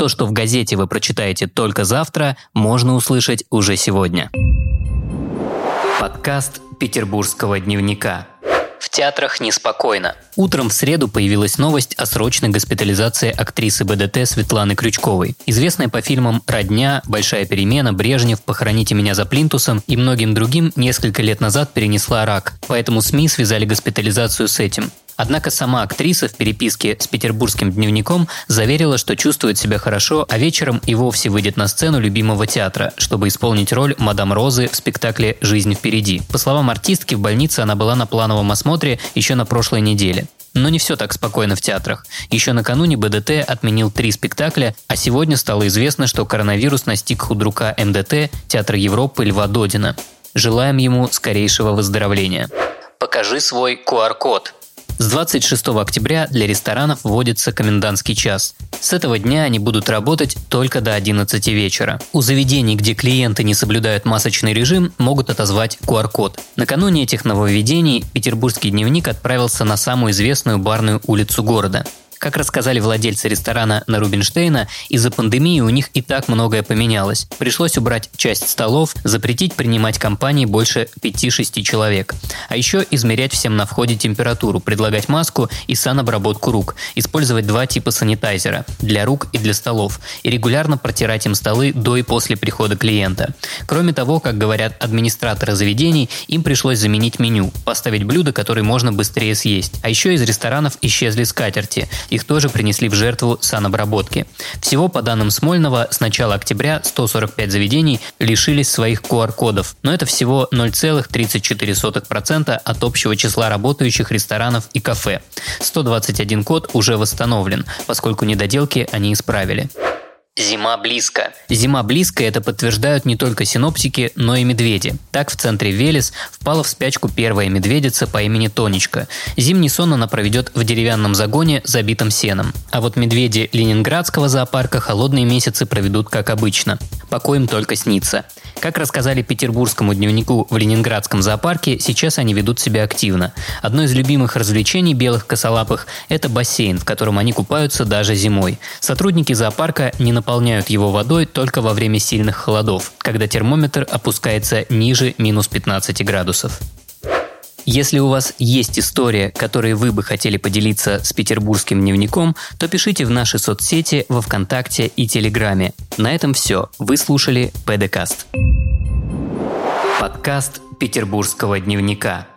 То, что в газете вы прочитаете только завтра, можно услышать уже сегодня. Подкаст Петербургского дневника. В театрах неспокойно. Утром в среду появилась новость о срочной госпитализации актрисы БДТ Светланы Крючковой. Известная по фильмам «Родня», «Большая перемена», «Брежнев», «Похороните меня за плинтусом» и многим другим несколько лет назад перенесла рак, поэтому СМИ связали госпитализацию с этим. Однако сама актриса в переписке с петербургским дневником заверила, что чувствует себя хорошо, а вечером и вовсе выйдет на сцену любимого театра, чтобы исполнить роль мадам Розы в спектакле «Жизнь впереди». По словам артистки, в больнице она была на плановом осмотре еще на прошлой неделе. Но не все так спокойно в театрах. Еще накануне БДТ отменил три спектакля, а сегодня стало известно, что коронавирус настиг худрука МДТ Театра Европы Льва Додина. Желаем ему скорейшего выздоровления. Покажи свой QR-код. С 26 октября для ресторанов вводится комендантский час. С этого дня они будут работать только до 11 вечера. У заведений, где клиенты не соблюдают масочный режим, могут отозвать QR-код. Накануне этих нововведений петербургский дневник отправился на самую известную барную улицу города. Как рассказали владельцы ресторана на Рубинштейна, из-за пандемии у них и так многое поменялось. Пришлось убрать часть столов, запретить принимать компании больше 5-6 человек. А еще измерять всем на входе температуру, предлагать маску и санобработку рук, использовать два типа санитайзера – для рук и для столов, и регулярно протирать им столы до и после прихода клиента. Кроме того, как говорят администраторы заведений, им пришлось заменить меню, поставить блюда, которые можно быстрее съесть. А еще из ресторанов исчезли скатерти, их тоже принесли в жертву санобработки. Всего, по данным Смольного, с начала октября 145 заведений лишились своих QR-кодов, но это всего 0,34% от общего числа работающих ресторанов и кафе. 121 код уже восстановлен, поскольку недоделки они исправили. Зима близко. Зима близко – это подтверждают не только синоптики, но и медведи. Так в центре Велес впала в спячку первая медведица по имени Тонечка. Зимний сон она проведет в деревянном загоне, забитом сеном. А вот медведи Ленинградского зоопарка холодные месяцы проведут как обычно. Покой им только снится. Как рассказали петербургскому дневнику в Ленинградском зоопарке, сейчас они ведут себя активно. Одно из любимых развлечений белых косолапых – это бассейн, в котором они купаются даже зимой. Сотрудники зоопарка не наполняют его водой только во время сильных холодов, когда термометр опускается ниже минус 15 градусов. Если у вас есть история, которой вы бы хотели поделиться с петербургским дневником, то пишите в наши соцсети во Вконтакте и Телеграме. На этом все. Вы слушали ПДКаст. Подкаст петербургского дневника.